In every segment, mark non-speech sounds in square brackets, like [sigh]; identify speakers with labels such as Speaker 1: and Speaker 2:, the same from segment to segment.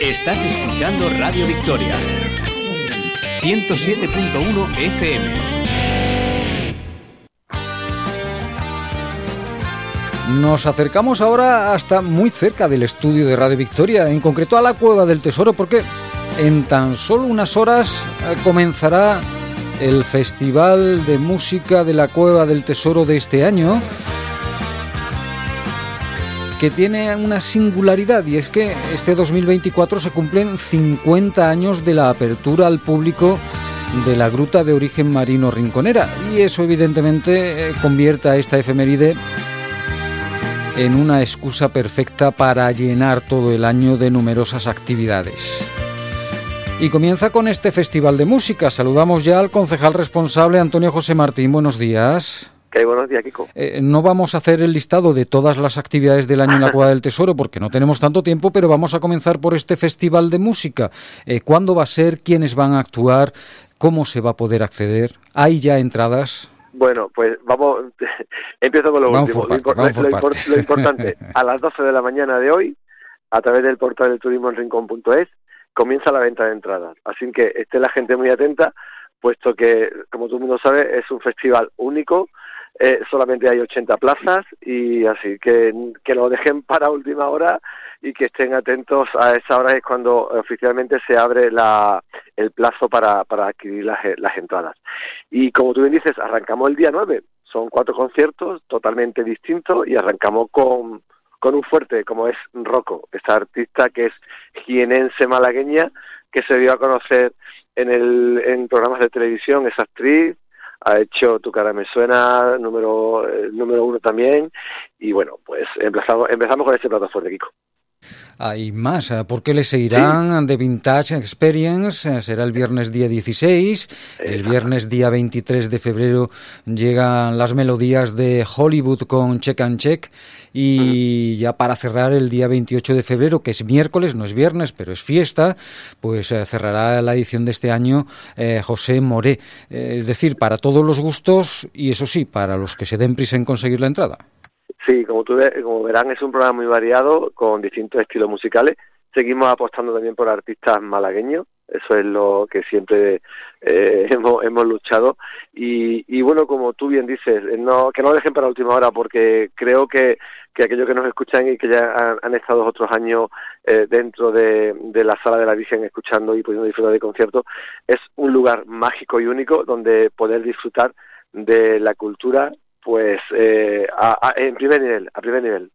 Speaker 1: Estás escuchando Radio Victoria 107.1 FM.
Speaker 2: Nos acercamos ahora hasta muy cerca del estudio de Radio Victoria, en concreto a la Cueva del Tesoro, porque en tan solo unas horas eh, comenzará el Festival de Música de la Cueva del Tesoro de este año que tiene una singularidad y es que este 2024 se cumplen 50 años de la apertura al público de la gruta de origen marino rinconera y eso evidentemente eh, convierte a esta efeméride en una excusa perfecta para llenar todo el año de numerosas actividades. Y comienza con este festival de música. Saludamos ya al concejal responsable Antonio José Martín. Buenos días.
Speaker 3: ¿Qué buenos días, Kiko.
Speaker 2: Eh, no vamos a hacer el listado de todas las actividades del año en la [laughs] Cueva del Tesoro porque no tenemos tanto tiempo, pero vamos a comenzar por este festival de música. Eh, ¿Cuándo va a ser? ¿Quiénes van a actuar? ¿Cómo se va a poder acceder? ¿Hay ya entradas?
Speaker 3: Bueno, pues vamos, [laughs] empiezo con lo último. lo, importante, [laughs] a las 12 de la mañana de hoy, a través del portal de turismo en rincón.es, comienza la venta de entradas. Así que esté la gente muy atenta, puesto que, como todo el mundo sabe, es un festival único eh, solamente hay 80 plazas y así que, que lo dejen [laughs] para última hora y que estén atentos a esa hora es cuando oficialmente se abre la, el plazo para, para adquirir las, las entradas. Y como tú bien dices, arrancamos el día 9, son cuatro conciertos totalmente distintos y arrancamos con, con un fuerte como es Rocco, esta artista que es jienense malagueña que se dio a conocer en, el, en programas de televisión, es actriz, ha hecho Tu cara me suena, número, eh, número uno también, y bueno, pues empezamos, empezamos con este plato fuerte, Kiko.
Speaker 2: Hay más, eh, porque le seguirán de Vintage Experience, eh, será el viernes día 16, el viernes día 23 de febrero llegan las melodías de Hollywood con Check and Check y ya para cerrar el día 28 de febrero, que es miércoles, no es viernes, pero es fiesta, pues eh, cerrará la edición de este año José Moré, es decir, para todos los gustos y eso sí, para los que se den prisa en conseguir la entrada.
Speaker 3: Sí, como, tú, como verán, es un programa muy variado con distintos estilos musicales. Seguimos apostando también por artistas malagueños, eso es lo que siempre eh, [laughs] hemos, hemos luchado. Y, y bueno, como tú bien dices, no, que no lo dejen para última hora, porque creo que, que aquellos que nos escuchan y que ya han, estado otros años eh, dentro de, de, la sala de la Virgen escuchando y pudiendo disfrutar de conciertos, es un lugar mágico y único donde poder disfrutar de la cultura pues eh, a, en primer nivel, a primer nivel.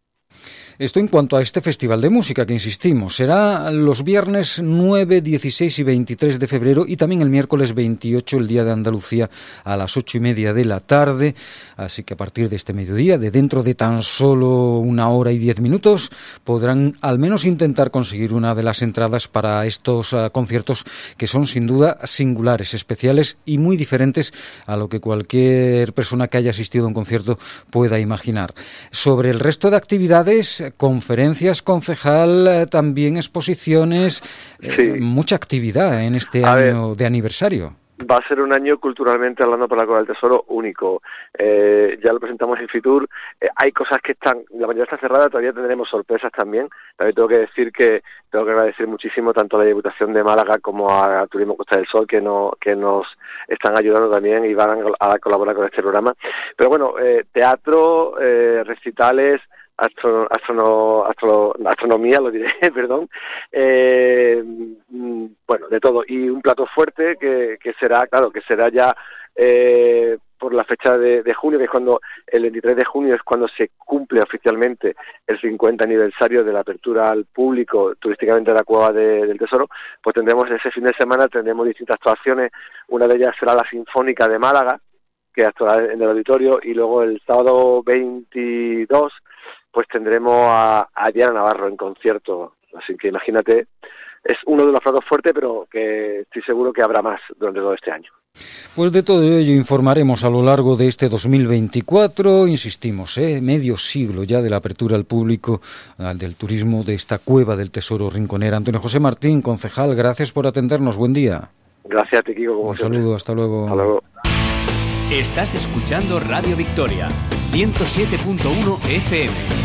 Speaker 2: Esto en cuanto a este festival de música que insistimos, será los viernes 9, 16 y 23 de febrero y también el miércoles 28, el Día de Andalucía, a las ocho y media de la tarde. Así que a partir de este mediodía, de dentro de tan solo una hora y diez minutos, podrán al menos intentar conseguir una de las entradas para estos uh, conciertos que son sin duda singulares, especiales y muy diferentes a lo que cualquier persona que haya asistido a un concierto pueda imaginar. Sobre el resto de actividades, conferencias, concejal, eh, también exposiciones, eh, mucha actividad en este año de aniversario
Speaker 3: va a ser un año culturalmente hablando para la Cola del Tesoro único. Eh, ya lo presentamos en Fitur. hay cosas que están, la mayoría está cerrada, todavía tendremos sorpresas también. También tengo que decir que tengo que agradecer muchísimo tanto a la Diputación de Málaga como a, Turismo Costa del Sol que, no, que nos están ayudando también y van a, colaborar con este programa. Pero bueno, teatro, recitales, astro, astro, astronomía, lo diré, [laughs] perdón, eh, bueno, de todo, y un plato fuerte que, que será, claro, que será ya eh, por la fecha de, junio, que es cuando el 23 de junio es cuando se cumple oficialmente el 50 aniversario de la apertura al público turísticamente de la Cueva del Tesoro, pues tendremos ese fin de semana, tendremos distintas actuaciones, una de ellas será la Sinfónica de Málaga, que actuará en el auditorio, y luego el sábado 22 pues tendremos a, a Diana Navarro en concierto. Así que imagínate, es uno de los platos fuertes, pero que estoy seguro que habrá más durante todo este año.
Speaker 2: Pues de todo ello informaremos a lo largo de este 2024, insistimos, ¿eh? medio siglo ya de la apertura al público del turismo de esta cueva del Tesoro Rinconera. Antonio José Martín, concejal, gracias por atendernos, buen día.
Speaker 3: Gracias a ti, Kiko.
Speaker 2: Un saludo, hasta luego.
Speaker 3: Hasta luego.
Speaker 1: Estás escuchando Radio Victoria, 107.1 FM.